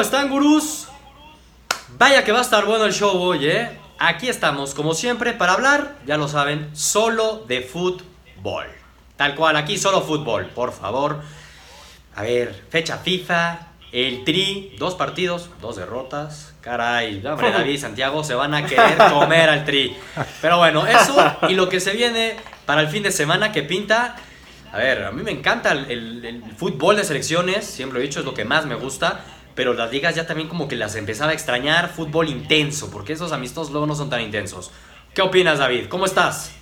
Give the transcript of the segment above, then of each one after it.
¿Cómo están, gurús? Vaya que va a estar bueno el show hoy, ¿eh? Aquí estamos, como siempre, para hablar, ya lo saben, solo de fútbol. Tal cual, aquí solo fútbol, por favor. A ver, fecha FIFA, el Tri, dos partidos, dos derrotas. Caray, hombre, David y Santiago se van a querer comer al Tri. Pero bueno, eso y lo que se viene para el fin de semana que pinta. A ver, a mí me encanta el, el- el fútbol de selecciones, siempre lo he dicho, es lo que más me gusta. Pero las ligas ya también como que las empezaba a extrañar, fútbol intenso, porque esos amistosos luego no son tan intensos. ¿Qué opinas, David? ¿Cómo estás?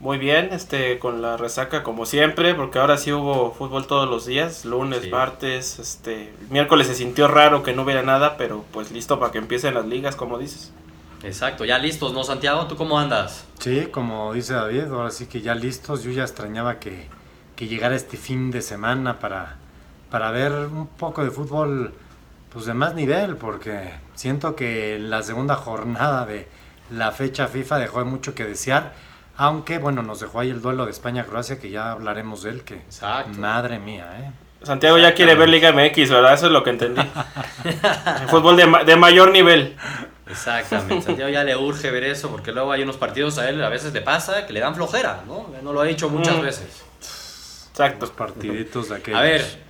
Muy bien, este, con la resaca como siempre, porque ahora sí hubo fútbol todos los días, lunes, Sí. martes, este, miércoles se sintió raro que no hubiera nada, pero pues listo para que empiecen las ligas, como dices. Exacto, ya listos, ¿no, Santiago? ¿Tú cómo andas? Sí, como dice David, ahora sí que ya listos. Yo ya extrañaba que, que llegara este fin de semana para, para ver un poco de fútbol pues de más nivel, porque siento que la segunda jornada de la fecha FIFA dejó mucho que desear. Aunque, bueno, nos dejó ahí el duelo de España-Croacia, que ya hablaremos de él, que Exacto. madre mía, ¿eh? Santiago ya quiere ver Liga MX, ¿verdad? Eso es lo que entendí. fútbol de, ma- de mayor nivel. Exactamente, Santiago ya le urge ver eso, porque luego hay unos partidos a él, a veces le pasa, que le dan flojera, ¿no? No lo ha dicho muchas Mm. veces. Exacto. Los partiditos de aquellos. A ver,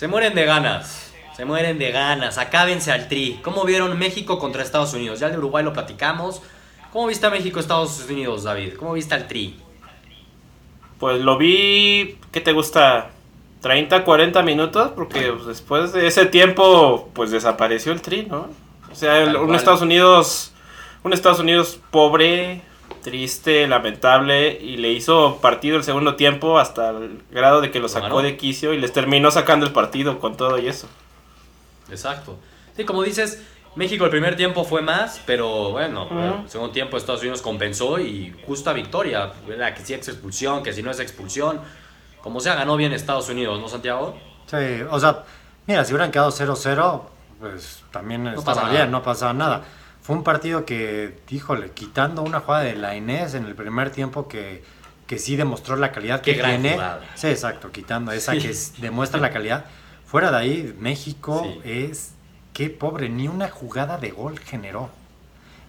se mueren de ganas, se mueren de ganas, acábense al tri. ¿Cómo vieron México contra Estados Unidos? Ya el de Uruguay lo platicamos. ¿Cómo viste a México-Estados Unidos, David? ¿Cómo viste al tri? Pues lo vi, ¿qué te gusta? 30, 40 minutos, porque pues, después de ese tiempo, pues desapareció el tri, ¿no? O sea, el- un. Estados Unidos, un Estados Unidos pobre, triste, lamentable, y le hizo partido el segundo tiempo hasta el grado de que lo sacó Claro. de quicio y les terminó sacando el partido con todo y eso. Exacto. Sí, como dices, México el primer tiempo fue más, pero bueno, Ujú. el segundo tiempo Estados Unidos compensó y justa victoria. ¿verdad? Que si es expulsión, que si no es expulsión. Como sea, ganó bien Estados Unidos, ¿no, Santiago? Sí, o sea, mira, si hubieran quedado 0-0, pues también pasa estaba bien, no pasaba nada. Fue un partido que, híjole, quitando una jugada de la Inés en el primer tiempo que, que sí demostró la calidad Qué que gran tiene. jugada. Sí, exacto, quitando esa Sí. que es- demuestra la calidad. Fuera de ahí, México Sí. es, qué pobre, ni una jugada de gol generó.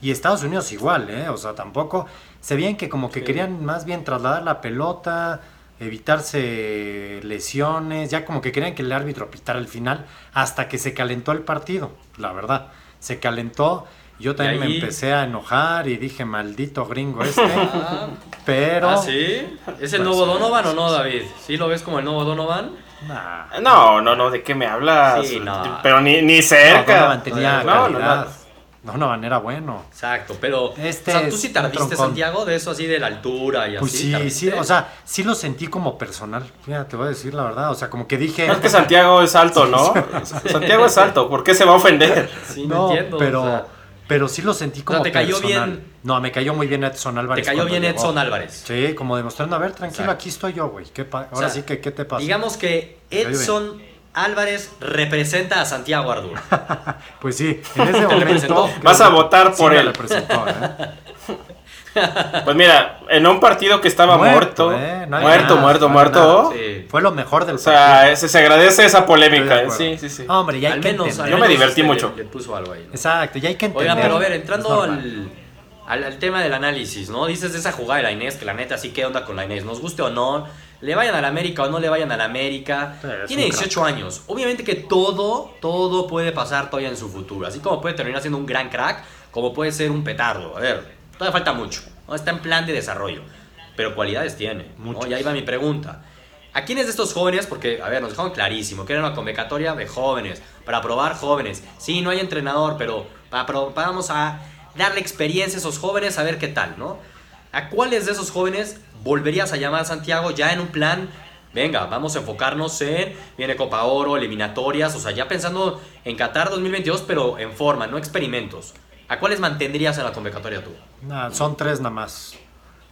Y Estados Unidos igual, ¿eh? O sea, tampoco. Se veían que como que Sí. querían más bien trasladar la pelota, evitarse lesiones, ya como que querían que el árbitro pitara el final, hasta que se calentó el partido, la verdad. Se calentó. Yo también ahí- me empecé a enojar y dije, maldito gringo este. pero. ¿Ah, sí? ¿Es el Pues, nuevo sí, Donovan o no, sí. David? ¿Sí lo ves como el nuevo Donovan? Nah. No, no, no, ¿de qué me hablas? Sí, no. Pero ni, ni No, cerca. Donovan tenía No, no, calidad. no. Donovan era bueno. Exacto, pero Este o sea, tú es sí te un ardiste, troncón. Santiago, de eso así de la altura y Pues así. sí, ¿te sí, o sea, sí lo sentí como personal. Fíjate, te voy a decir la verdad. O sea, como que dije. Es que Santiago es alto, ¿no? Santiago es alto, ¿por qué se va a ofender? Sí, no, No, entiendo. pero, o sea, pero sí lo sentí como te cayó personal. bien- No, me cayó muy bien Edson te Álvarez. cayó cuando bien llegó. Edson Álvarez. Sí, como demostrando, a ver, tranquilo, Exacto. aquí estoy yo, güey. ¿Qué pa- O Ahora sea, sí que, ¿qué te pasa? Digamos que cayó. Edson Álvarez representa a Santiago Ardura. Pues sí, en ese representó. momento. Vas a votar sí por me él. representó, ¿eh? Pues mira, en un partido que estaba Muerto, muerto, ¿eh? No hay muerto, nada, muerto, no muerto. Sí. Fue lo mejor del O sea, partido. ese- se agradece esa polémica. Sí, sí, sí. Hombre, ya hay al que menos, al Yo me divertí le- mucho. Le puso algo ahí. ¿no? Exacto, ya hay que entender. Oigan, pero a ver, entrando al, al, al tema del análisis, ¿no? Dices de esa jugada de la Inés, que la neta sí, ¿qué onda con la Inés? Nos guste o no, le vayan a la América o no le vayan a la América. Tiene un 18 años. Obviamente que todo, todo puede pasar todavía en su futuro. Así como puede terminar siendo un gran crack, como puede ser un petardo. A ver, todavía falta mucho. ¿no? Está en plan de desarrollo. Pero cualidades tiene. ¿no? Y ahí va mi pregunta. ¿A quiénes de estos jóvenes? Porque, a ver, nos dejaron clarísimo que era una convocatoria de jóvenes, para probar jóvenes. Sí, no hay entrenador, pero para pro- vamos a darle experiencia a esos jóvenes, a ver qué tal, ¿no? ¿A cuáles de esos jóvenes volverías a llamar a Santiago ya en un plan? Venga, vamos a enfocarnos en, viene Copa Oro, eliminatorias, o sea, ya pensando en Qatar 2022, pero en forma, no experimentos. ¿A cuáles mantendrías en la convocatoria tú? Nah, son tres nada más.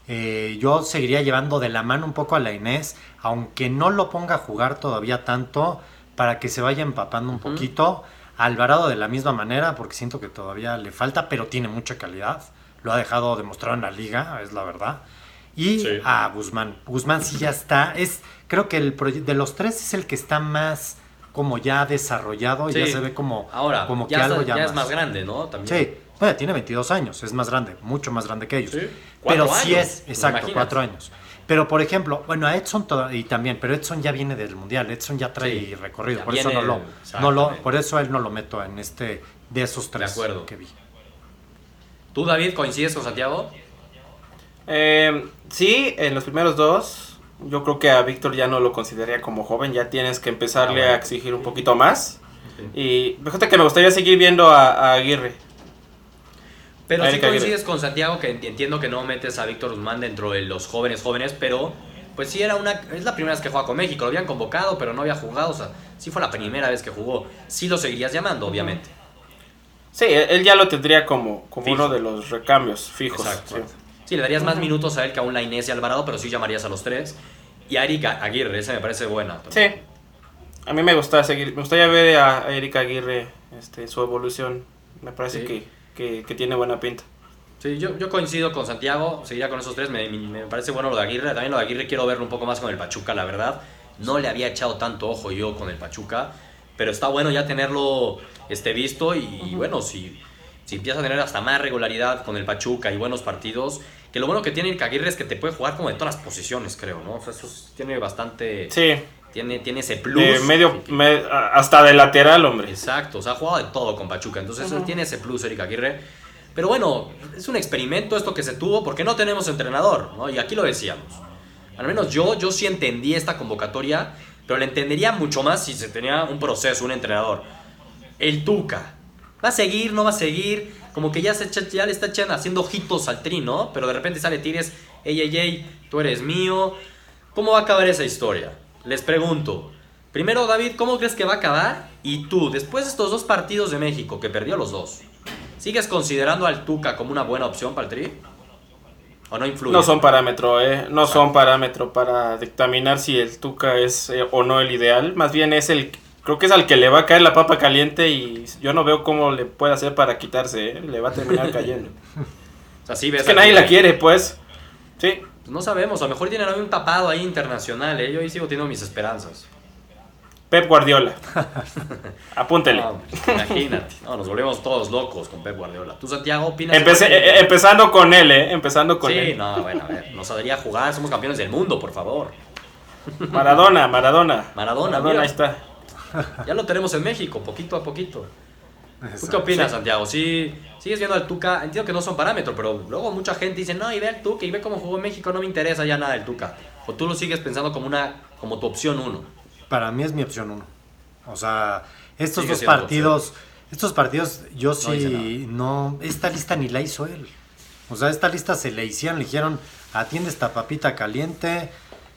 Eh, yo seguiría llevando de la mano un poco a la Inés, aunque no lo ponga a jugar todavía tanto, para que se vaya empapando un poquito. Alvarado de la misma manera, porque siento que todavía le falta, pero tiene mucha calidad. Lo ha dejado demostrado en la liga, es la verdad. Y Sí. a Guzmán. Guzmán sí ya está. Es, creo que el de los tres es el que está más como ya desarrollado, ya Sí. se ve como, Ahora, como que ya, algo está- ya, ya es más grande, ¿no? También. Sí, bueno, tiene 22 años, es más grande, mucho más grande que ellos. Sí, Pero sí años, es, exacto, cuatro años. Pero por ejemplo, bueno, a Edson y también, pero Edson ya viene del mundial, Edson ya trae Sí, recorrido, ya por eso no lo, no lo, por eso él no lo meto en este de esos tres acuerdo. que vi. ¿Tú, David, coincides con Santiago? Eh, sí, en los primeros dos. Yo creo que a Víctor ya no lo consideraría como joven. Ya tienes que empezarle Ah, bueno. a exigir un poquito más. Y fíjate que me gustaría seguir viendo a, a Aguirre. Pero sí Erika Aguirre. coincides con Santiago que ent- entiendo que no metes a Víctor Guzmán dentro de los jóvenes jóvenes, pero pues sí era una es la primera vez que juega con México, lo habían convocado, pero no había jugado, o sea, sí fue la primera vez que jugó. Sí lo seguirías llamando, obviamente. Sí, él él ya lo tendría como, como Fijo. uno de los recambios fijos. Exacto. sí. Sí, le darías más minutos a él que a un Lainez y Alvarado, pero sí llamarías a los tres. Y a Erika Aguirre, esa me parece buena. Sí. A mí me gusta seguir, me gustaría ver a a Erika Aguirre este, su evolución. Me parece Sí. que, que, que tiene buena pinta. Sí, yo, yo coincido con Santiago, seguiría con esos tres, me, me parece bueno lo de Aguirre, también lo de Aguirre quiero verlo un poco más con el Pachuca, la verdad, no le había echado tanto ojo yo con el Pachuca, pero está bueno ya tenerlo este, visto y, bueno, si, si empieza a tener hasta más regularidad con el Pachuca y buenos partidos, que lo bueno que tiene el Aguirre es que te puede jugar como de todas las posiciones, creo, ¿no? O sea, eso es- tiene bastante, Sí, tiene, tiene ese plus. de medio, que- me- a- hasta de lateral, hombre. Exacto, o sea, ha jugado de todo con Pachuca, entonces él tiene ese plus Eric Aguirre. Pero bueno, es un experimento esto que se tuvo porque no tenemos entrenador, ¿no? Y aquí lo decíamos. Al menos yo, yo sí entendí esta convocatoria, pero la entendería mucho más si se tenía un proceso, un entrenador. El Tuca. ¿Va a seguir? ¿No va a seguir? Como que ya, se echa- ya le está echando, haciendo ojitos al tri, ¿no? Pero de repente sale Tires, ey, ey, ey, tú eres mío. ¿Cómo va a acabar esa historia? Les pregunto. Primero, David, ¿cómo crees que va a acabar? Y tú, después de estos dos partidos de México, que perdió los dos, ¿sigues considerando al Tuca como una buena opción para el Tri? ¿O no influye? No son parámetro, ¿eh? No son parámetro para dictaminar si el Tuca es eh, o no el ideal. Más bien es el... Creo que es al que le va a caer la papa caliente y yo no veo cómo le puede hacer para quitarse, ¿eh? Le va a terminar cayendo. O sea, sí ves es que nadie la quiere, pues. Sí. Pues no sabemos, a lo mejor tienen un tapado ahí internacional, ¿eh? Yo ahí sigo teniendo mis esperanzas. Pep Guardiola. Apúntele. No, imagínate, no, nos volvemos todos locos con Pep Guardiola. ¿Tú, Santiago, opinas? Empecé- eh, empezando con él, ¿eh? Empezando con Sí, él. no, bueno, a ver, nos saldría a jugar, somos campeones del mundo, por favor. Maradona, Maradona. Maradona, mira. ahí está. Ya lo tenemos en México, poquito a poquito. ¿Tú qué Exacto. opinas, Santiago? ¿Sí, ¿Sigues viendo al Tuca? Entiendo que no son parámetros, pero luego mucha gente dice, no, y ve al Tuca y ve cómo jugó en México, no me interesa ya nada del Tuca. O tú lo sigues pensando como una como tu opción uno. Para mí es mi opción uno. O sea, estos Sigue dos partidos, estos partidos yo No sí, no, esta lista ni la hizo él. O sea, esta lista se le hicieron, le dijeron, atiende esta papita caliente,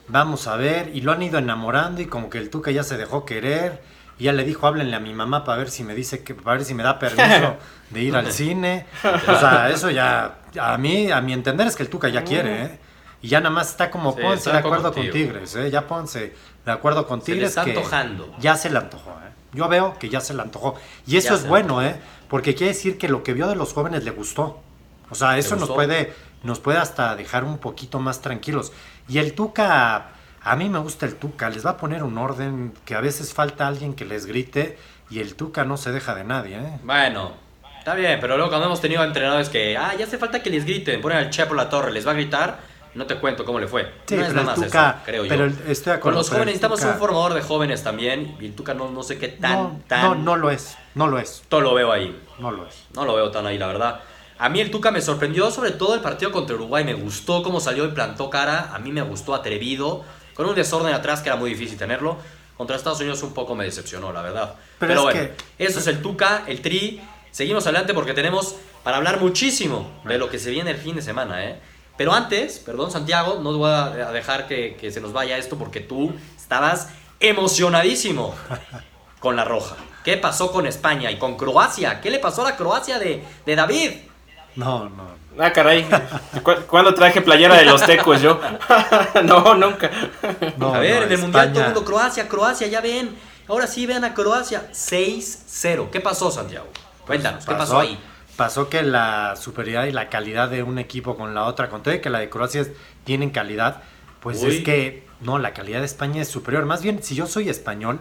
vamos a ver, y lo han ido enamorando y como que el Tuca ya se dejó querer. Y ya le dijo, háblenle a mi mamá para ver si me dice que, para ver si me da permiso de ir al cine. O sea, eso ya, a mí, a mi entender es que el Tuca ya quiere, ¿eh? Y ya nada más está como, Sí, de acuerdo con contigo. Tigres, ¿eh? Ya pónganse de acuerdo con Se le Tigres. está que antojando. Ya se le antojó, ¿eh? Yo veo que ya se le antojó. Y eso Ya es se bueno, ¿eh? Porque quiere decir que lo que vio de los jóvenes le gustó. O sea, eso nos puede, nos puede hasta dejar un poquito más tranquilos. Y el Tuca, a mí me gusta el Tuca, les va a poner un orden que a veces falta alguien que les grite y el Tuca no se deja de nadie, ¿eh? Bueno, está bien, pero luego cuando hemos tenido entrenadores que, ah, ya hace falta que les griten, ponen al Chepo la torre, les va a gritar, no te cuento cómo le fue. Sí, no es nada el más Tuca- eso, creo pero yo. el- estoy de acuerdo, Con los pero jóvenes necesitamos Tuca- un formador de jóvenes también, y el Tuca no, no sé qué tan, no, tan... no, no lo es, no lo es, Todo lo veo ahí. no lo es. No lo veo tan ahí, la verdad. A mí el Tuca me sorprendió, sobre todo el partido contra Uruguay. Me gustó cómo salió y plantó cara. A mí me gustó atrevido. Con un desorden atrás que era muy difícil tenerlo. Contra Estados Unidos un poco me decepcionó, la verdad. Pero Pero, es bueno, que- eso es el Tuca, el Tri. Seguimos adelante porque tenemos para hablar muchísimo de lo que se viene el fin de semana, ¿eh? Pero antes, perdón Santiago, no voy a a dejar que, que se nos vaya esto porque tú estabas emocionadísimo con la roja. ¿Qué pasó con España y con Croacia? ¿Qué le pasó a la Croacia de, de David? No, no. Ah, caray. ¿Cu- ¿Cuándo traje playera de los tecos yo? no, nunca. no a ver, no, en el Mundial todo el mundo Croacia, Croacia, ya ven. Ahora sí vean a Croacia 6-0. ¿Qué pasó, Santiago? Cuéntanos, ¿qué pasó ahí? Pasó que la superioridad y la calidad de un equipo con la otra, con todo que la de Croacia tienen calidad, pues Uy. es que no, la calidad de España es superior. Más bien, si yo soy español,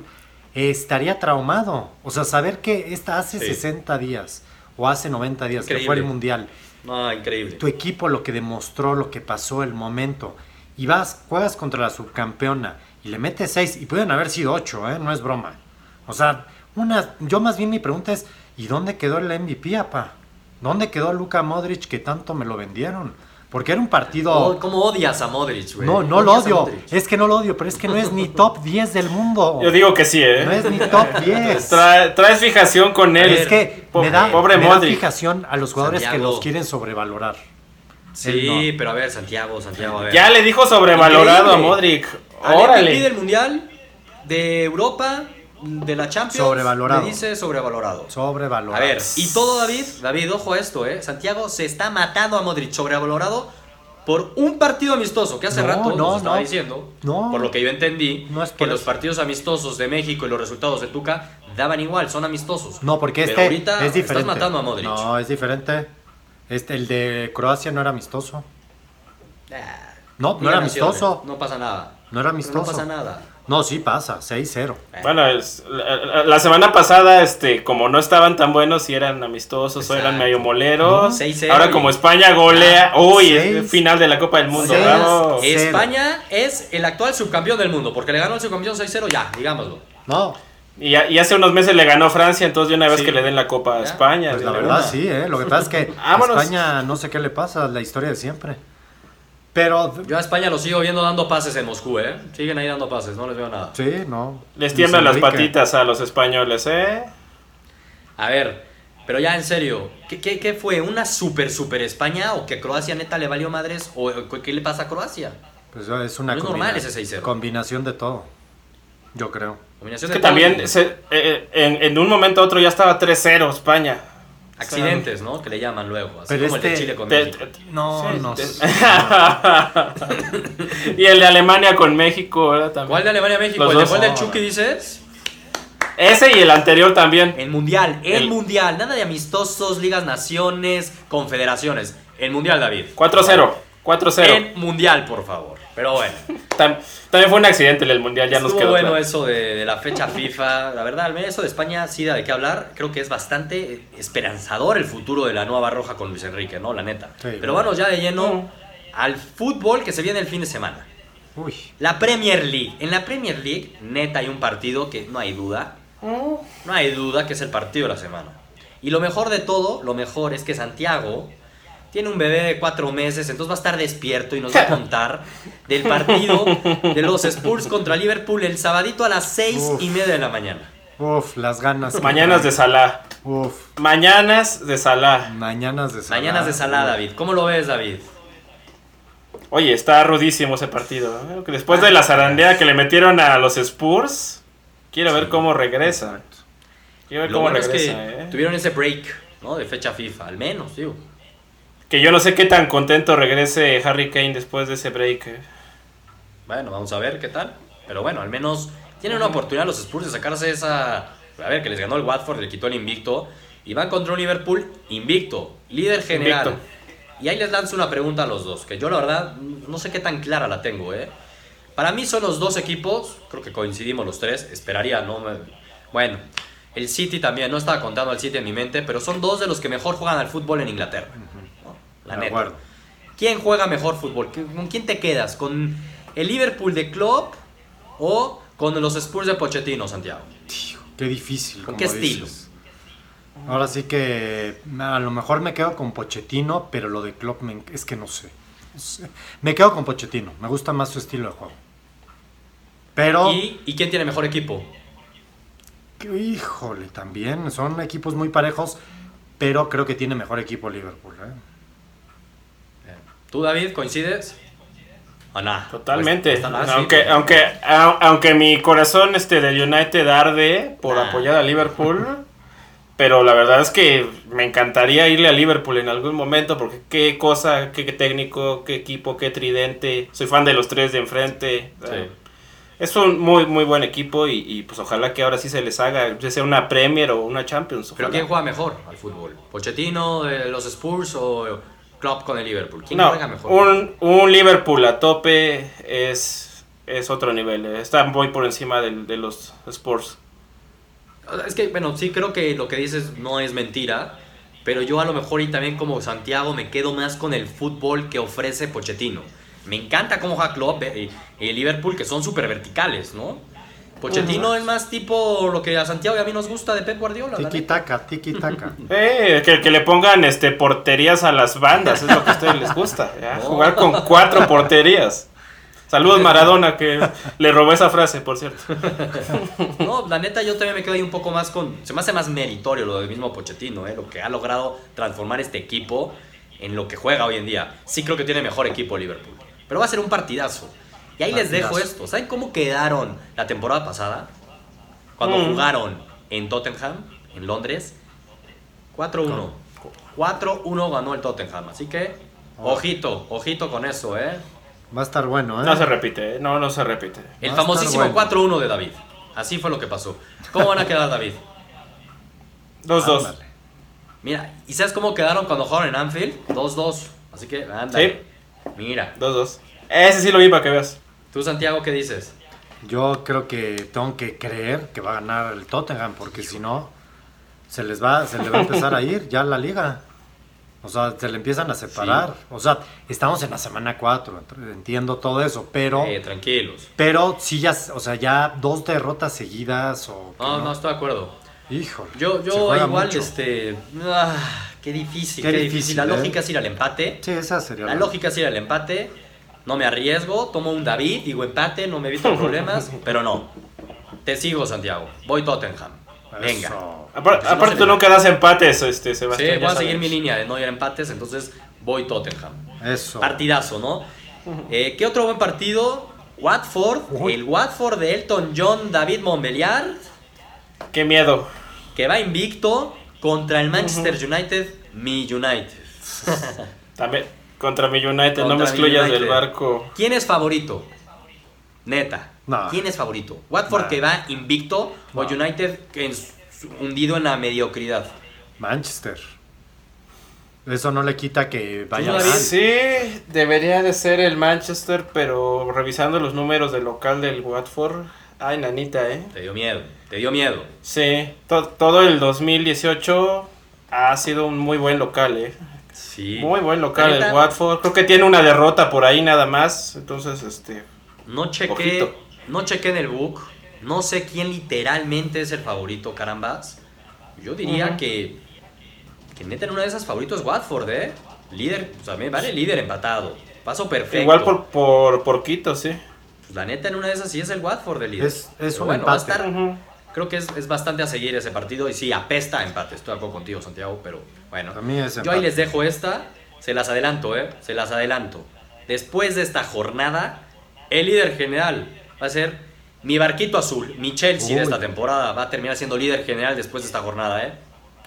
estaría traumado. O sea, saber que esta hace Sí. 60 días o hace 90 días que fue el Mundial, No, increíble. tu equipo lo que demostró, lo que pasó, el momento, y vas, juegas contra la subcampeona y le metes 6, y pueden haber sido 8, ¿eh? no es broma. O sea, una, yo más bien mi pregunta es, ¿y dónde quedó el MVP, apa? ¿Dónde quedó Luka Modric que tanto me lo vendieron? Porque era un partido... Oh, ¿Cómo odias a Modric, güey? No, no lo odio. Es que no lo odio, pero es que no es ni top 10 del mundo. Yo digo que sí, ¿eh? No es ni top 10. Trae- traes fijación con él. es que Po- me da, pobre me da Modric. fijación a los jugadores que los quieren sobrevalorar. Sí, pero a ver, Santiago, Santiago, a ver. Ya le dijo sobrevalorado Increíble. a Modric. Al MVP Órale. del Mundial, de Europa, de la Champions. Sobrevalorado. Me dice sobrevalorado. Sobrevalorado. A ver, y todo David, David, ojo a esto, ¿eh? Santiago se está matando a Modric sobrevalorado por un partido amistoso que hace No, rato no, nos estaba no. diciendo, No. por lo que yo entendí, que los partidos amistosos de México y los resultados de Tuca daban igual, son amistosos. No, porque Pero este ahorita es diferente. estás matando a Modric. No, es diferente. Este, el de Croacia no era amistoso. Ah, No, no era amistoso. No pasa nada. No era amistoso. No pasa nada. No, sí pasa, 6-0. Bueno, es- la, semana pasada, este, como no estaban tan buenos y eran amistosos o eran medio moleros. No. 6-0 Ahora como España golea, Ah, uy, es final de la Copa del Mundo. Bravo. España es el actual subcampeón del mundo, porque le ganó el subcampeón 6-0 ya, digámoslo. No, Y, y hace unos meses le ganó Francia, entonces de una vez Sí. que le den la Copa a. España. pues la una. verdad sí, ¿eh? Lo que pasa es que. España no sé qué le pasa, la historia de siempre. Pero, Yo a España lo sigo viendo dando pases en Moscú, ¿eh? Siguen ahí dando pases, no les veo nada. sí, no. Les tiemblan las patitas a los españoles, ¿eh? A ver, pero ya en serio, ¿qué, qué, qué fue? ¿Una super, super España o que Croacia neta le valió madres? ¿O qué le pasa a Croacia? Pues es una No es normal ese 6-0. combinación de todo. Yo creo. Combinación Es de que también todo. se- eh, en, en un momento a otro ya estaba 3-0 España. Accidentes, ¿no? Que le llaman luego. Así Pero como el de este- Chile con Te- México. te- No, Sí, no. y el de Alemania con México, ¿verdad? También. ¿Cuál de Alemania México? Los ¿El de dos. cuál Chucky dices? Ese y el anterior también. El Mundial, el, El- Mundial. Nada de amistosos, ligas, naciones, confederaciones. El Mundial, David. 4-0. 4-0. El Mundial, por favor. Pero bueno. Tam- también fue un accidente el Mundial, ya nos Estuvo quedó bueno claro. eso de, de la fecha FIFA. La verdad, al menos eso de España sí da de qué hablar. Creo que es bastante esperanzador el futuro de la nueva roja con Luis Enrique, ¿no? La neta. Sí, Pero bueno. vamos ya de lleno al fútbol que se viene el fin de semana. Uy, La Premier League. En la Premier League, neta, hay un partido que no hay duda. No hay duda que es el partido de la semana. Y lo mejor de todo, lo mejor es que Santiago tiene un bebé de cuatro meses, entonces va a estar despierto y nos va a contar del partido de los Spurs contra Liverpool el sabadito a las seis Uf. y media de la mañana. uf, las ganas. Mañanas de. Salah. Uf, Mañanas de Salah. mañanas de Salah. Mañanas de Salah, David. ¿Cómo lo ves, David? Oye, está rudísimo ese partido. ¿eh? Después de la zarandea que le metieron a los Spurs, quiero ver cómo regresa. Quiero ver Lo cómo bueno es que regresa. ¿eh? tuvieron ese break, ¿no? De fecha FIFA, al menos, digo. Que yo no sé qué tan contento regrese Harry Kane después de ese break. Bueno, vamos a ver qué tal. Pero bueno, al menos tienen una oportunidad los Spurs de sacarse esa. A ver, que les ganó el Watford, le quitó el invicto. Y van contra un Liverpool invicto, líder general. Invicto. Y ahí les lanzo una pregunta a los dos, que yo la verdad no sé qué tan clara la tengo, ¿eh? Para mí son los dos equipos, creo que coincidimos los tres, esperaría, ¿no? Me- Bueno, el City también, no estaba contando al City en mi mente, pero son dos de los que mejor juegan al fútbol en Inglaterra. ¿no? La De neta. acuerdo. ¿Quién juega mejor fútbol? ¿Qué- ¿Con quién te quedas? ¿Con el Liverpool de Klopp o con los Spurs de Pochettino, Santiago? Qué difícil. ¿Con qué estilo? dices. Ahora sí que a lo mejor me quedo con Pochettino, pero lo de Klopp me- es que no sé. No sé. Me quedo con Pochettino, me gusta más su estilo de juego. Pero, ¿Y, y quién tiene mejor equipo? híjole, también son equipos muy parejos, pero creo que tiene mejor equipo Liverpool. ¿eh? ¿Tú, David, coincides? ¿O nada? Totalmente. Pues, ah, aunque, pues. aunque, a- aunque mi corazón este del United arde por Nah. apoyar a Liverpool. Pero la verdad es que me encantaría irle a Liverpool en algún momento porque qué cosa, qué técnico, qué equipo, qué tridente. Soy fan de los tres de enfrente. Sí. Eh, Es un muy muy buen equipo y, y, pues ojalá que ahora sí se les haga, ya sea una Premier o una Champions. ¿Pero quién juega mejor al fútbol? ¿Pochettino de los Spurs o Klopp con el Liverpool? ¿Quién No, juega mejor? un, un Liverpool a tope es, es otro nivel. eh. Está muy por encima de, los Spurs. Es que, bueno, sí creo que lo que dices no es mentira, pero yo a lo mejor y también como Santiago me quedo más con el fútbol que ofrece Pochettino. Me encanta cómo juega Klopp y, y Liverpool, que son súper verticales, ¿no? Pochettino es más tipo lo que a Santiago y a mí nos gusta de Pep Guardiola. la Tiki taka, tiki taka. Eh, que, que le pongan este porterías a las bandas, es lo que a ustedes les gusta. ¿ya? No. Jugar con cuatro porterías. Saludos Maradona, que le robó esa frase, por cierto. No, la neta yo también me quedo ahí un poco más con... Se me hace más meritorio lo del mismo Pochettino, ¿eh? Lo que ha logrado transformar este equipo en lo que juega hoy en día. Sí creo que tiene mejor equipo Liverpool. Pero va a ser un partidazo. Y ahí les dejo Partidazo. esto. ¿Saben cómo quedaron la temporada pasada? Cuando Mm. jugaron en Tottenham, en Londres. 4-1. 4-1 ganó el Tottenham. Así que, Oh. ojito, ojito con eso, ¿eh? Va a estar bueno, ¿eh? No se repite, ¿eh? no, no se repite. El Va famosísimo bueno. 4-1 de David. Así fue lo que pasó. ¿Cómo van a quedar, David? 2-2. Ándale. Mira, ¿y sabes cómo quedaron cuando jugaron en Anfield? 2-2. Así que, anda. Sí. Mira. 2-2. Ese sí lo vi para que veas. ¿Tú, Santiago, qué dices? Yo creo que tengo que creer que va a ganar el Tottenham, porque si no, se les va, se le va a empezar a ir ya la liga. O sea, se le empiezan a separar. O sea, estamos en la semana 4, entiendo todo eso, pero, Eh, tranquilos. pero sí ya, o sea, ya dos derrotas seguidas o... No, no, estoy de acuerdo. Híjole. Yo, yo igual, mucho. este... ah, qué difícil, Qué qué, difícil, difícil. La ¿eh? lógica es ir al empate. Sí, esa sería La lógica es ir al empate. No me arriesgo, tomo un David, digo empate, no me evito problemas, pero no. Te sigo, Santiago. Voy Tottenham. Venga. Si aparte se tú nunca das empates, este, Sí, Sebastián. voy ya a seguir mi línea de no ir a empates, entonces voy Tottenham. Eso. Partidazo, ¿no? Eh, ¿Qué otro buen partido? Watford, Uy. el Watford de Elton John David Montbeliard, Qué miedo. que va invicto contra el Manchester United, mi United. También contra mi United, no me excluyas del barco. ¿Quién es favorito? Neta. No. ¿Quién es favorito? ¿Watford No. que va invicto o. United que es hundido en la mediocridad? Manchester. Eso no le quita que vaya mal. Sí, debería de ser el Manchester, pero revisando los números del local del Watford, ay, nanita, ¿eh? Te dio miedo, te dio miedo. Sí, to- todo el 2018 ha sido un muy buen local, ¿eh? Sí. Muy buen local el Watford. Creo que tiene una derrota por ahí nada más, entonces, este... No chequé, Ojito. no chequé en el book. No sé quién literalmente es el favorito, carambas. Yo diría que, que neta en una de esas favoritos es Watford, ¿eh? Líder, o sea, me vale líder empatado. Paso perfecto. Igual por, por, por Quito, sí. Pues la neta en una de esas sí es el Watford el líder. Es- es un bueno, va a estar-. Creo que es, es bastante a seguir ese partido y sí, apesta a empate. Estoy de acuerdo contigo, Santiago, pero bueno. A mí es Yo ahí les dejo esta, se las adelanto, ¿eh? Se las adelanto. Después de esta jornada, el líder general va a ser mi barquito azul, mi Chelsea de Uy. esta temporada. Va a terminar siendo líder general después de esta jornada, ¿eh?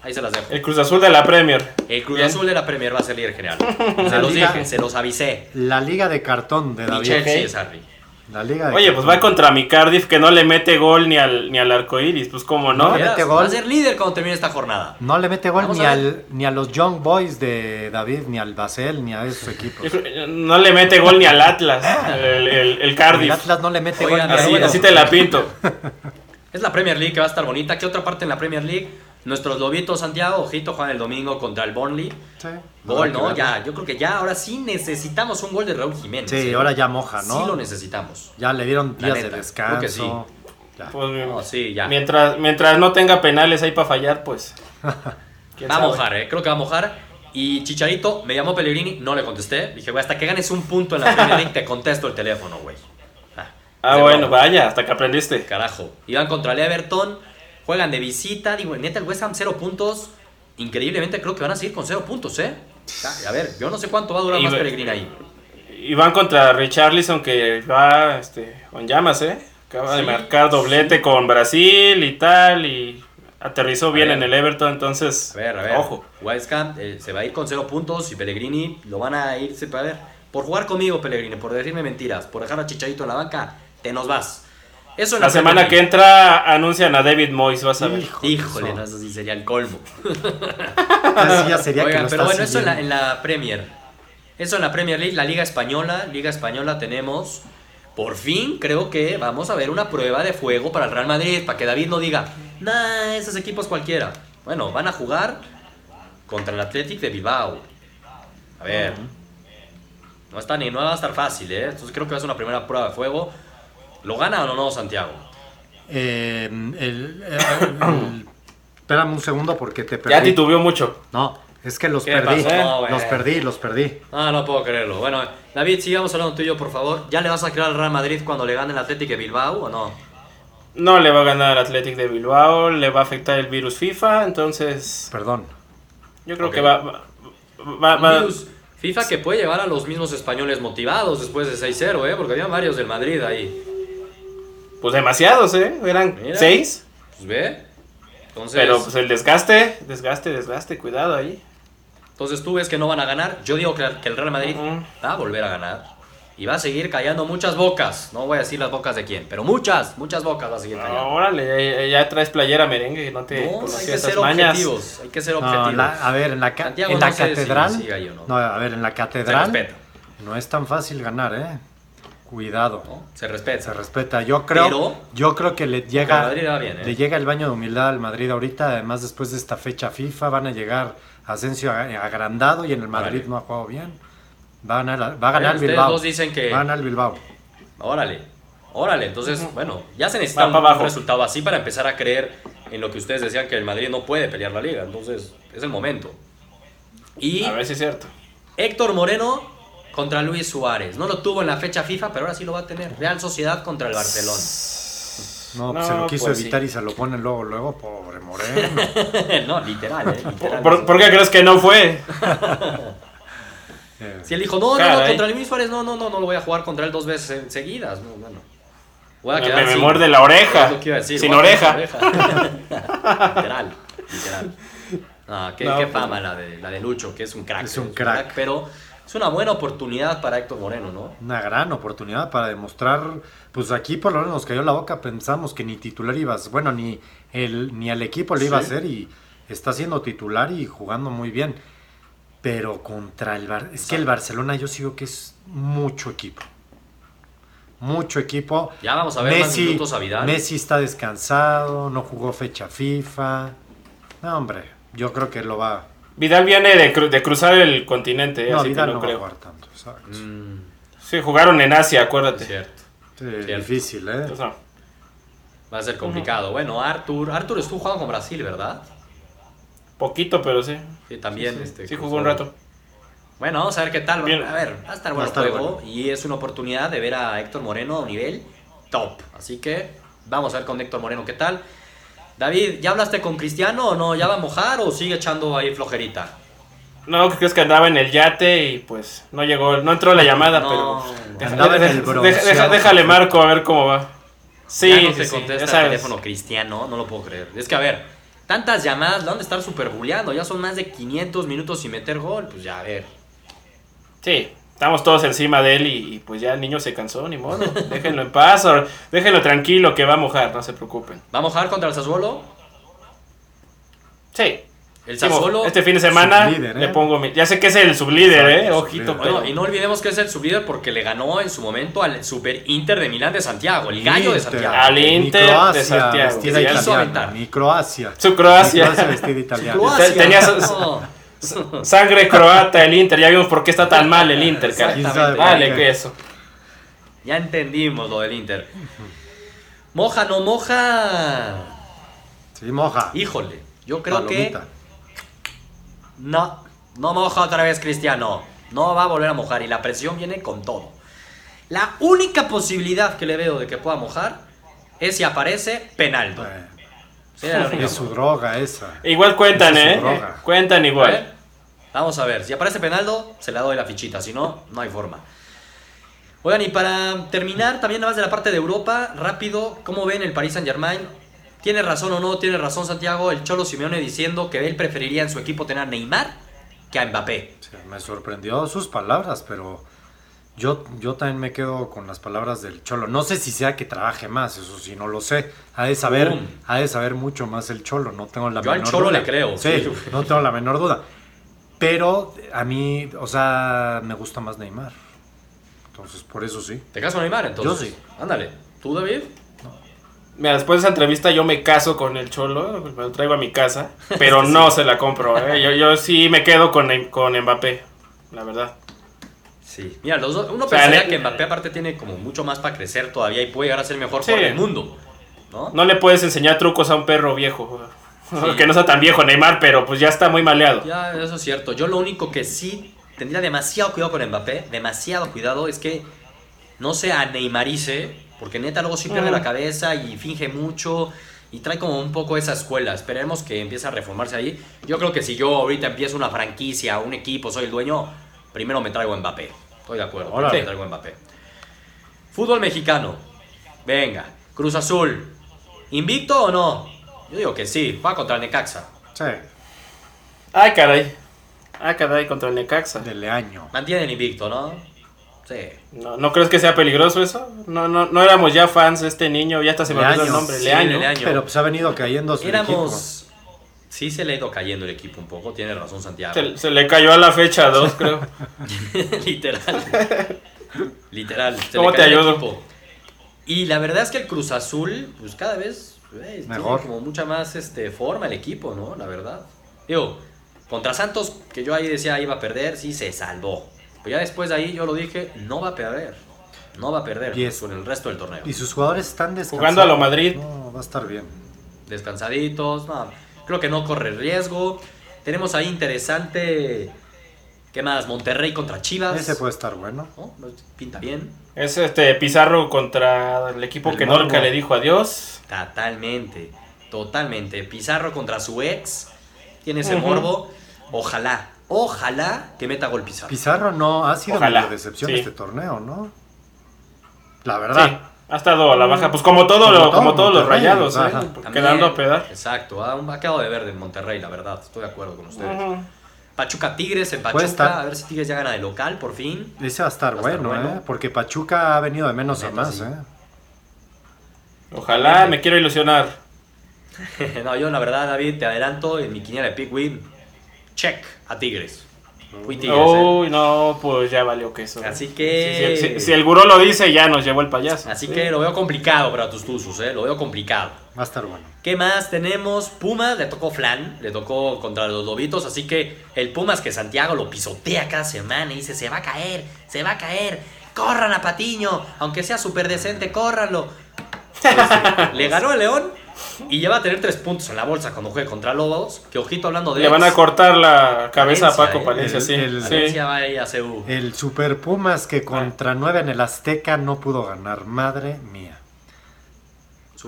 Ahí se las dejo. El Cruz Azul de la Premier. El Cruz Bien. Azul de la Premier va a ser líder general. Se los liga- dije, se los avisé. La liga de cartón de Mi David. Chelsea ok. es Harry. La liga de Oye, pues va contra mi Cardiff que no le mete gol ni al, ni al arco iris, pues cómo no. Le Va gol. a ser líder cuando termine esta jornada. No le mete gol Vamos ni, a al, ni a los Young Boys de David, ni al Basel, ni a esos equipos. No le mete gol ni al Atlas, el, el, el El Cardiff. Atlas no le mete Oigan, gol ni a Así, así te la pinto. Es la Premier League que va a estar bonita. ¿Qué otra parte en la Premier League? Nuestros lobitos Santiago, ojito, juegan el domingo contra el Burnley. Sí. Gol, que ¿no? verlo. Ya, yo creo que ya ahora sí necesitamos un gol de Raúl Jiménez. Sí, ¿eh? ahora ya moja, ¿no? Sí lo necesitamos. Ya le dieron días neta, de creo que descanso. Ya. Pues, No, sí, ya. mientras, mientras no tenga penales ahí para fallar, pues. Va a mojar, ¿eh? Creo que va a mojar. Y Chicharito, me llamó Pellegrini, no le contesté. Dije, güey, hasta que ganes un punto en la Premier League te contesto el teléfono, güey. Ah, Ah, bueno, vaya, hasta que aprendiste. Carajo. Iban contra el Everton, juegan de visita. Digo, neta, el West Ham cero puntos. Increíblemente creo que van a seguir con cero puntos, ¿eh? A ver, yo no sé cuánto va a durar Y más Pellegrini ahí. Y van contra Richarlison que va este, con llamas, ¿eh? Acaba de marcar doblete con Brasil y tal. Y aterrizó bien ver. en el Everton, entonces. A ver, a ver. Ojo. West Ham eh, se va a ir con cero puntos y Pellegrini lo van a irse para ver. Por jugar conmigo, Pellegrini, por decirme mentiras, por dejar a Chicharito en la banca, te nos vas. Eso La semana que entra anuncian a David Moyes, vas a ver. Hijo League. de Híjole, no, eso sí sería el colmo. Así ya sería que Oigan, pero bueno, eso en la, siguiendo. en la Premier. Eso en la Premier League, la Liga Española. Liga Española tenemos. Por fin creo que vamos a ver una prueba de fuego para el Real Madrid. Para que David no diga, Nah, esos equipos cualquiera. Bueno, van a jugar contra el Athletic de Bilbao. A ver. No, está ni, no va a estar fácil, ¿eh? Entonces creo que va a ser una primera prueba de fuego. ¿Lo gana o no Santiago? Eh, el- el- el- espérame un segundo porque te perdí. Ya titubeó mucho. No, es que los ¿Qué perdí. pasó? No, los perdí, los perdí. Ah, no puedo creerlo. Bueno, David, sigamos hablando tú y yo, por favor. ¿Ya le vas a creer al Real Madrid cuando le gane el Athletic de Bilbao o no? No le va a ganar al Athletic de Bilbao, le va a afectar el virus FIFA, entonces Perdón. yo creo que va, va, va- va- Virus FIFA que puede llevar a los mismos españoles motivados después de 6-0, ¿eh? Porque había varios del Madrid ahí. Pues demasiados, ¿eh? Eran Mira. seis, Pues ve. Entonces, pero pues el desgaste, desgaste, desgaste, cuidado ahí. entonces tú ves que no van a ganar. Yo digo que, que el Real Madrid Ujú. va a volver a ganar. Y va a seguir callando muchas bocas. No voy a decir las bocas de quién, pero muchas, muchas bocas va a seguir No, callando. órale, ya, ya traes playera merengue, no te No, hay que esas ser mañas. objetivos. Hay que ser No, objetivos. la- a ver, en la, ca- en no la si catedral. o no. no, a ver, en la catedral. No es tan fácil ganar, ¿eh? Cuidado. ¿no? Se respeta. Se respeta. Yo creo, Pero- yo creo que le llega, Madrid va bien, ¿eh? le llega el baño de humildad al Madrid ahorita. Además, después de esta fecha FIFA, van a llegar Asensio ag- agrandado y en el Madrid Órale. no ha jugado bien. Va a ganar, va a ganar el Bilbao. dos dicen que- Va a ganar el Bilbao. Órale, órale. Entonces, bueno, ya se necesita Va un abajo. resultado así para empezar a creer en lo que ustedes decían que el Madrid no puede pelear la liga. Entonces, es el momento. Y A ver si es cierto. Héctor Moreno contra Luis Suárez. No lo tuvo en la fecha FIFA, pero ahora sí lo va a tener. Real Sociedad contra el Barcelona. No, pues se lo quiso pues evitar sí. y se lo ponen luego, luego, pobre Moreno. no, literal, ¿eh? literal. ¿Por, por qué crees que no fue? Si él dijo, no, no, no, Caray. contra Luis Suárez, no, no, no, no lo voy a jugar contra él dos veces en- seguidas. No, bueno. Voy a Me, quedar me sin- muerde la oreja. Decir, Sin oreja. literal, literal. Ah, qué, No, qué pues- fama la de, la de Lucho, que es un crack. Es un crack. Pero es una buena oportunidad para Héctor Moreno, ¿no? Una gran oportunidad para demostrar, pues aquí por lo menos nos cayó la boca, pensamos que ni titular ibas, bueno, ni el ni al equipo le iba a hacer y está siendo titular y jugando muy bien. Pero contra el Bar es que el Barcelona yo sigo que es mucho equipo. Mucho equipo. Ya vamos a ver más minutos a Vidal. Messi está descansado, no jugó fecha FIFA. No, hombre, yo creo que lo va. Vidal viene de, cru- de cruzar el continente, No, así Vidal que no, no va a creo. jugar tanto. exacto. Mm, Sí, jugaron en Asia, es acuérdate. cierto. Sí, Cierto. difícil, ¿eh? Entonces, no. Va a ser complicado. Bueno, Arthur, Arthur estuvo jugando con Brasil, ¿verdad? Poquito, pero sí. Sí, también. Sí, este, sí jugó un rato. Bueno, vamos a ver qué tal. Bien. A ver, va a estar bueno el juego bueno. y es una oportunidad de ver a Héctor Moreno a un nivel top. Así que vamos a ver con Héctor Moreno qué tal. David, ¿ya hablaste con Cristiano o no? ¿Ya va a mojar o sigue echando ahí flojerita? No, que crees que andaba en el yate y pues no llegó, no entró la llamada, No, pero. Deja- andaba en deja- el deja- bronceado. deja- déjale marco a ver cómo va. Sí, ya no sí, sí, contesta ya el teléfono Cristiano, no lo puedo creer. Es que a ver, tantas llamadas, lo han de estar super bulleando. Ya son más de 500 minutos sin meter gol. Pues ya, a ver. Sí, estamos todos encima de él y, y, pues ya el niño se cansó, ni modo. Déjenlo en paz, o déjenlo tranquilo que va a mojar, no se preocupen. ¿Va a mojar contra el Sassuolo? Sí. El Sí, Sassuolo... este fin de semana Sublíder, ¿eh? le pongo mi- Ya sé que es el sublíder, eh. Ojito, sublíder. pero. Bueno, y no olvidemos que es el sublíder porque le ganó en su momento al Super Inter de Milán de Santiago, el gallo de. Santiago. Al Inter de Croacia Santiago. vestida Que se quiso italiana, aventar. Ni Croacia. Su Croacia. Ni Croacia vestida italiana. Tenía No. Sangre croata el Inter. Ya vimos por qué está tan mal el Inter, cara. Vale, que eso. Ya entendimos lo del Inter. Moja, no moja. Sí, moja. Híjole, yo creo que no, no moja otra vez Cristiano. No va a volver a mojar y la presión viene con todo. La única posibilidad que le veo de que pueda mojar es si aparece Penaldo. La única es su droga esa. Igual cuentan, Esa es eh. su droga. Cuentan A igual. ver, Vamos a ver, si aparece Penaldo, se le doy la fichita, si no, no hay forma. Oigan, y para terminar, también nada más de la parte de Europa, rápido, ¿cómo ven el Paris Saint Germain? ¿Tiene razón o no? ¿Tiene razón Santiago? El Cholo Simeone diciendo que él preferiría en su equipo tener a Neymar que a Mbappé. Sí, me sorprendió sus palabras, pero yo, yo también me quedo con las palabras del Cholo. No sé si sea que trabaje más, eso sí, no lo sé. Ha de saber, ha de saber mucho más el Cholo, no tengo la Yo al Cholo duda. le creo, Sí, sí. no tengo la menor duda. Pero a mí, o sea, me gusta más Neymar. Entonces, por eso sí. ¿Te casas con Neymar entonces? Yo sí. Ándale. ¿Tú, David? Mira, después de esa entrevista yo me caso con el Cholo, me lo traigo a mi casa, pero no se la compro. ¿eh? Yo, yo sí me quedo con, con Mbappé, la verdad. Sí, mira, los dos- uno O sea, pensaría que Mbappé aparte tiene como mucho más para crecer todavía y puede llegar a ser el mejor Sí. jugador del mundo, ¿no? No le puedes enseñar trucos a un perro viejo. Sí. Que no sea tan viejo Neymar, pero pues ya está muy maleado. Ya, eso es cierto. Yo lo único que sí tendría demasiado cuidado con Mbappé, demasiado cuidado, es que no se aneymarice, porque neta luego sí pierde Mm. la cabeza y finge mucho y trae como un poco esa escuela. Esperemos que empiece a reformarse ahí. Yo creo que si yo ahorita empiezo una franquicia, un equipo, soy el dueño, primero me traigo a Mbappé. Estoy de acuerdo, primero Órale. me traigo a Mbappé. Fútbol mexicano. Venga, Cruz Azul. ¿Invicto o no? Yo digo que sí, va contra el Necaxa. Sí, Ay, caray. Ay, caray, contra el Necaxa. de Leaño. Mantiene el invicto, ¿no? Sí. ¿No, ¿No crees que sea peligroso eso? No, no, no éramos ya fans de este niño, ya hasta se me olvidó el nombre. Sí, Leaño. Pero pues ha venido cayendo su equipo. Éramos. Sí, se le ha ido cayendo el equipo un poco, tiene razón Santiago. Se, se le cayó a la fecha 2, creo. Literal. Literal. se ¿Cómo le te el ayudo? equipo. Y la verdad es que el Cruz Azul, pues cada vez eh, tiene Mejor. como mucha más este, forma el equipo, ¿no? La verdad. Digo, contra Santos, que yo ahí decía iba a perder, sí se salvó. Pero ya después de ahí yo lo dije, no va a perder. No va a perder Y es- con el resto del torneo. Y sus jugadores están descansando. Jugando a lo Madrid. No, va a estar bien. descansaditos. No, creo que no corre riesgo. Tenemos ahí interesante. ¿Qué más? Monterrey contra Chivas. Ese puede estar bueno. ¿no? Pinta bien. Es este Pizarro contra el equipo El que Norca Morbo. le dijo adiós. Totalmente. Totalmente. Pizarro contra su ex. Tiene ese morbo. Ojalá. Ojalá que meta gol Pizarro. Pizarro no ha sido medio decepción sí. este torneo, ¿no? La Sí, verdad. Ha estado a la baja. Pues como todo, Como lo- todo como todos los rayados. ¿eh? También- quedando a pedar. Exacto. Ha, ha quedado de verde en Monterrey, la verdad. Estoy de acuerdo con ustedes. Pachuca Tigres en Puede Pachuca. estar. A ver si Tigres ya gana de local por fin. Ese va a estar, Va a estar bueno. ¿eh? Porque Pachuca ha venido de menos a más, sí. ¿eh? Ojalá, me quiero ilusionar. no, yo la verdad, David, te adelanto en mi quiniela de Pick Win. Check a Tigres. ¿Eh? Uy, no, pues ya valió que eso. Así que- Si, si- si el gurú lo dice, ya nos llevó el payaso. Así Sí. que lo veo complicado para tus tuzos, ¿eh? Lo veo complicado. Va a estar bueno. ¿Qué más tenemos? Pumas, le tocó Flan, le tocó contra los Lobitos, así que el Pumas que Santiago lo pisotea cada semana y dice, se va a caer, se va a caer, corran a Patiño, aunque sea súper decente, córranlo. Pues, le ganó el León y ya va a tener tres puntos en la bolsa cuando juegue contra Lobos, que ojito hablando de... Le van a cortar la cabeza a Paco ¿eh? Palencia, sí. el- sí. Va a ir a CU. El Super Pumas que contra 9 en el Azteca no pudo ganar. Madre mía.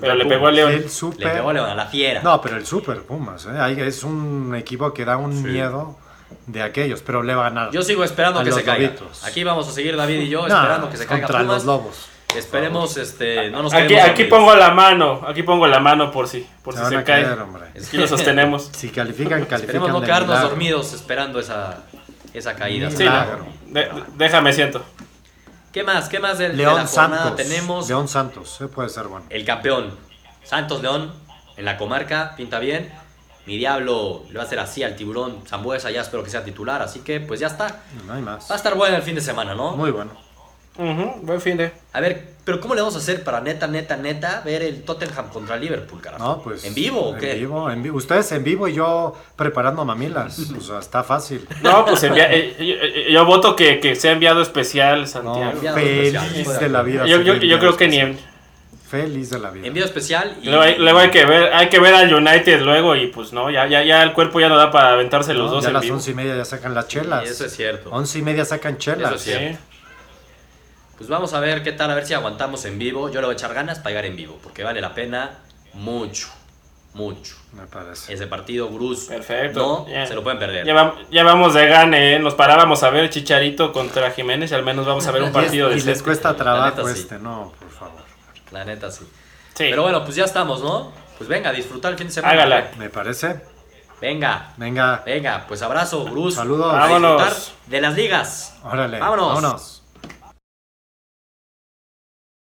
Pero le pegó a. León. El Le pegó a León, a la fiera. No, pero el Super Pumas, ¿eh? Ahí Es un equipo que da un Sí. miedo de aquellos, pero le va a ganar. Yo sigo esperando A que los se caiga. Aquí vamos a seguir David y yo No, esperando que se caiga contra Pumas. los Lobos. Esperemos, este, no nos Aquí, aquí pongo la mano, aquí pongo la mano por si, por Se si se cae. caer, hombre. Aquí lo sostenemos. Si califican, califican. Esperemos no de quedarnos milagro. dormidos esperando esa, esa caída. Sí, no. De- déjame siento. ¿Qué más? ¿Qué más de, de León la jornada Santos. tenemos? León Santos, eh, puede ser bueno. El campeón. Santos León en la comarca, pinta bien. Mi diablo le va a hacer así al tiburón Zambuesa, ya espero que sea titular, así que pues ya está. No hay más. Va a estar bueno el fin de semana, ¿no? Muy bueno. Ujú, buen fin de. A ver, pero ¿cómo le vamos a hacer para neta, neta, neta ver el Tottenham contra Liverpool, carajo? No, pues. ¿En vivo o qué? En vivo, en vivo. Ustedes en vivo y yo preparando mamilas. O sea, está fácil. No, pues envía- eh, eh, yo, yo voto que, que sea enviado especial, No, Santiago. enviado feliz especial, de la vida. yo, yo- yo creo que ni en, Feliz de la vida. Envío especial y... luego, hay, luego hay que ver, hay que ver al United luego y pues no, ya, ya, ya el cuerpo ya no da para aventarse los No, dos ya a en las vivo. once y media ya sacan las chelas. eso es cierto. Once y media sacan chelas. Eso es cierto. Sí. Pues vamos a ver qué tal, a ver si aguantamos en vivo. Yo le voy a echar ganas para llegar en vivo, porque vale la pena mucho, mucho. Me parece. Ese partido, Bruce, Perfecto. no se lo pueden perder. Ya, vam- ya vamos de gane, ¿eh? nos parábamos a ver Chicharito contra Jiménez y al menos vamos a ver un partido y, de y les cuesta trabajo neta, sí. este, no, por favor. La neta, sí. Sí. Pero bueno, pues ya estamos, ¿no? Pues venga, a disfrutar el fin de semana. Hágala. Me parece. Venga, Venga, venga, pues abrazo, Bruce. Saludos. A Vámonos. disfrutar de las ligas. órale. Vámonos. Vámonos.